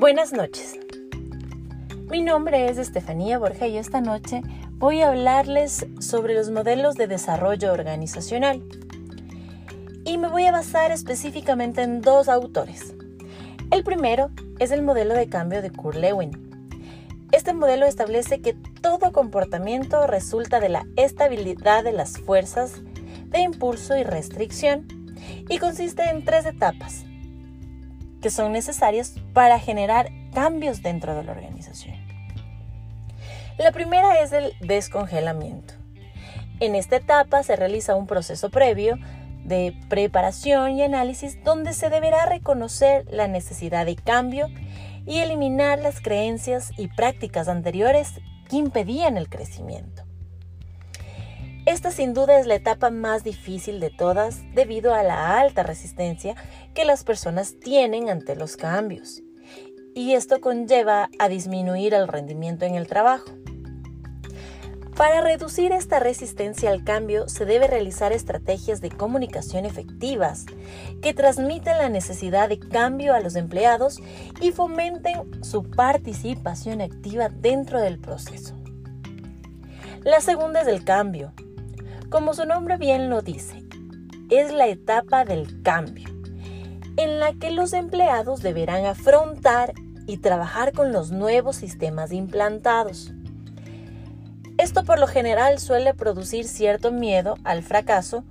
Buenas noches. Mi nombre es Estefanía Borja y esta noche voy a hablarles sobre los modelos de desarrollo organizacional. Y me voy a basar específicamente en dos autores. El primero es el modelo de cambio de Kurt Lewin. Este modelo establece que todo comportamiento resulta de la estabilidad de las fuerzas de impulso y restricción y consiste en tres etapas que son necesarias para generar cambios dentro de la organización. La primera es el descongelamiento. En esta etapa se realiza un proceso previo de preparación y análisis donde se deberá reconocer la necesidad de cambio y eliminar las creencias y prácticas anteriores que impedían el crecimiento. Esta sin duda es la etapa más difícil de todas debido a la alta resistencia que las personas tienen ante los cambios. Y esto conlleva a disminuir el rendimiento en el trabajo. Para reducir esta resistencia al cambio se debe realizar estrategias de comunicación efectivas que transmiten la necesidad de cambio a los empleados y fomenten su participación activa dentro del proceso. La segunda es el cambio, como su nombre bien lo dice, es la etapa del cambio, en la que los empleados deberán afrontar y trabajar con los nuevos sistemas implantados. Esto por lo general suele producir cierto miedo al fracaso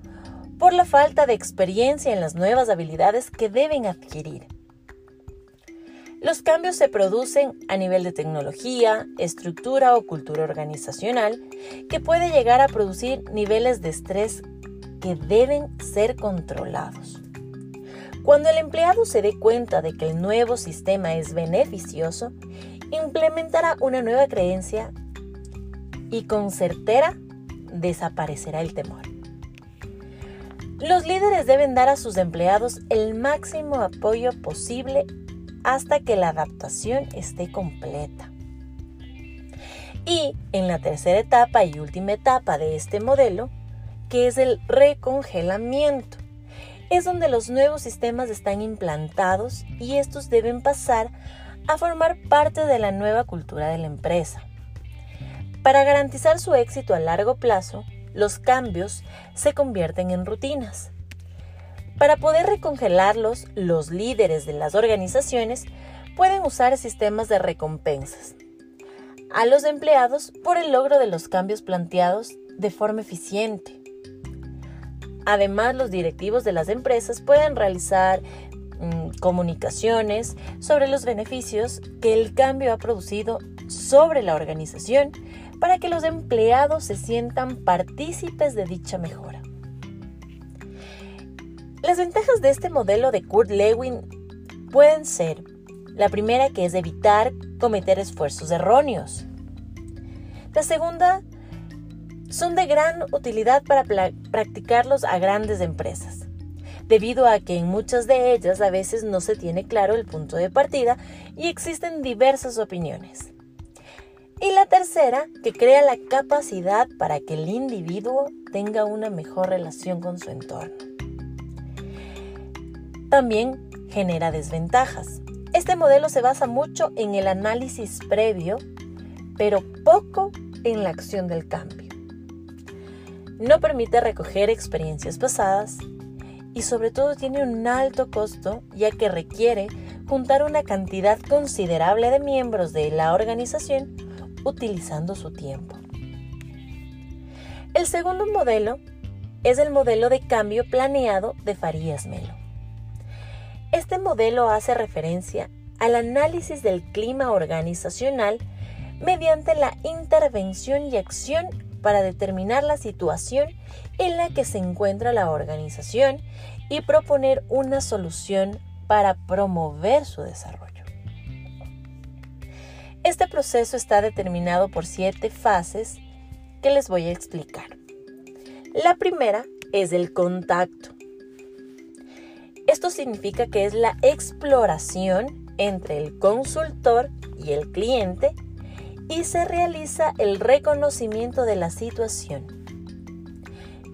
por la falta de experiencia en las nuevas habilidades que deben adquirir. Los cambios se producen a nivel de tecnología, estructura o cultura organizacional que puede llegar a producir niveles de estrés que deben ser controlados. Cuando el empleado se dé cuenta de que el nuevo sistema es beneficioso, implementará una nueva creencia y con certera desaparecerá el temor. Los líderes deben dar a sus empleados el máximo apoyo posible hasta que la adaptación esté completa. Y en la tercera etapa y última etapa de este modelo, que es el recongelamiento, es donde los nuevos sistemas están implantados y estos deben pasar a formar parte de la nueva cultura de la empresa. Para garantizar su éxito a largo plazo, los cambios se convierten en rutinas para poder recongelarlos, los líderes de las organizaciones pueden usar sistemas de recompensas a los empleados por el logro de los cambios planteados de forma eficiente. Además, los directivos de las empresas pueden realizar mm, comunicaciones sobre los beneficios que el cambio ha producido sobre la organización para que los empleados se sientan partícipes de dicha mejora. Las ventajas de este modelo de Kurt Lewin pueden ser, la primera que es evitar cometer esfuerzos erróneos. La segunda son de gran utilidad para practicarlos a grandes empresas, debido a que en muchas de ellas a veces no se tiene claro el punto de partida y existen diversas opiniones. Y la tercera, que crea la capacidad para que el individuo tenga una mejor relación con su entorno también genera desventajas. Este modelo se basa mucho en el análisis previo, pero poco en la acción del cambio. No permite recoger experiencias pasadas y sobre todo tiene un alto costo ya que requiere juntar una cantidad considerable de miembros de la organización utilizando su tiempo. El segundo modelo es el modelo de cambio planeado de Farías Melo. Este modelo hace referencia al análisis del clima organizacional mediante la intervención y acción para determinar la situación en la que se encuentra la organización y proponer una solución para promover su desarrollo. Este proceso está determinado por siete fases que les voy a explicar. La primera es el contacto. Esto significa que es la exploración entre el consultor y el cliente y se realiza el reconocimiento de la situación.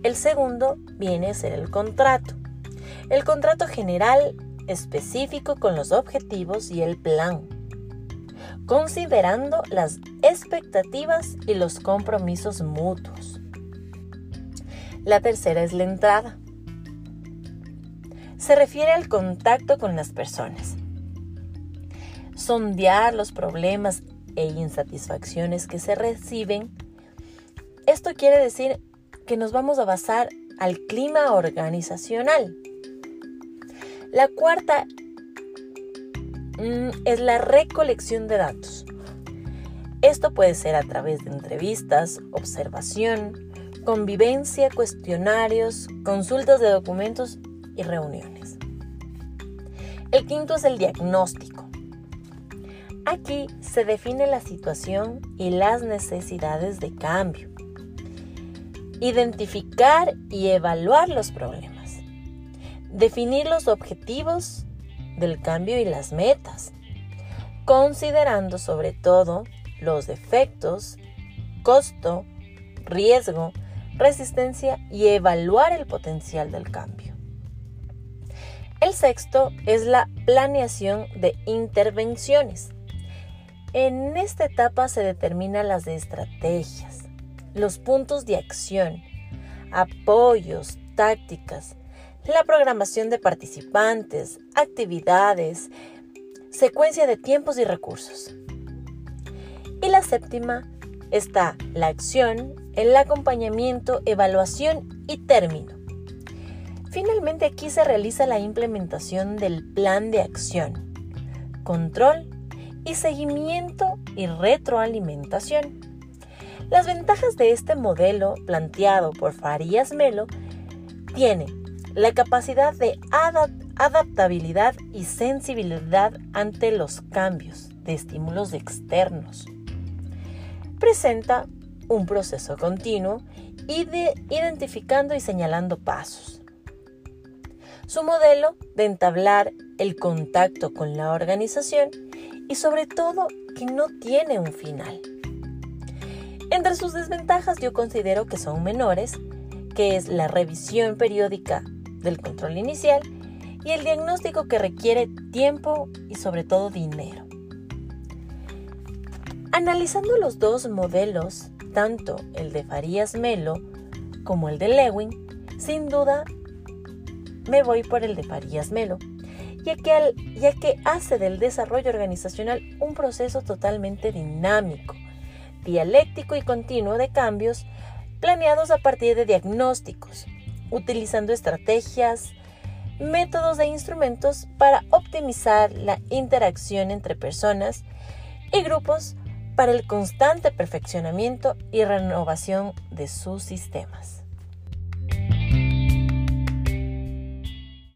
El segundo viene a ser el contrato. El contrato general específico con los objetivos y el plan. considerando las expectativas y los compromisos mutuos. La tercera es la entrada. Se refiere al contacto con las personas. Sondear los problemas e insatisfacciones que se reciben. Esto quiere decir que nos vamos a basar al clima organizacional. La cuarta mm, es la recolección de datos. Esto puede ser a través de entrevistas, observación, convivencia, cuestionarios, consultas de documentos y reuniones. El quinto es el diagnóstico. Aquí se define la situación y las necesidades de cambio. Identificar y evaluar los problemas. Definir los objetivos del cambio y las metas, considerando sobre todo los defectos, costo, riesgo, resistencia y evaluar el potencial del cambio. El sexto es la planeación de intervenciones. En esta etapa se determinan las estrategias, los puntos de acción, apoyos, tácticas, la programación de participantes, actividades, secuencia de tiempos y recursos. Y la séptima está la acción, el acompañamiento, evaluación y término. Finalmente aquí se realiza la implementación del plan de acción, control y seguimiento y retroalimentación. Las ventajas de este modelo planteado por Farías Melo tiene la capacidad de adaptabilidad y sensibilidad ante los cambios de estímulos externos. Presenta un proceso continuo y de identificando y señalando pasos. Su modelo de entablar el contacto con la organización y sobre todo que no tiene un final. Entre sus desventajas yo considero que son menores, que es la revisión periódica del control inicial y el diagnóstico que requiere tiempo y sobre todo dinero. Analizando los dos modelos, tanto el de Farías Melo como el de Lewin, sin duda me voy por el de Farías Melo, ya que, ya que hace del desarrollo organizacional un proceso totalmente dinámico, dialéctico y continuo de cambios planeados a partir de diagnósticos, utilizando estrategias, métodos e instrumentos para optimizar la interacción entre personas y grupos para el constante perfeccionamiento y renovación de sus sistemas.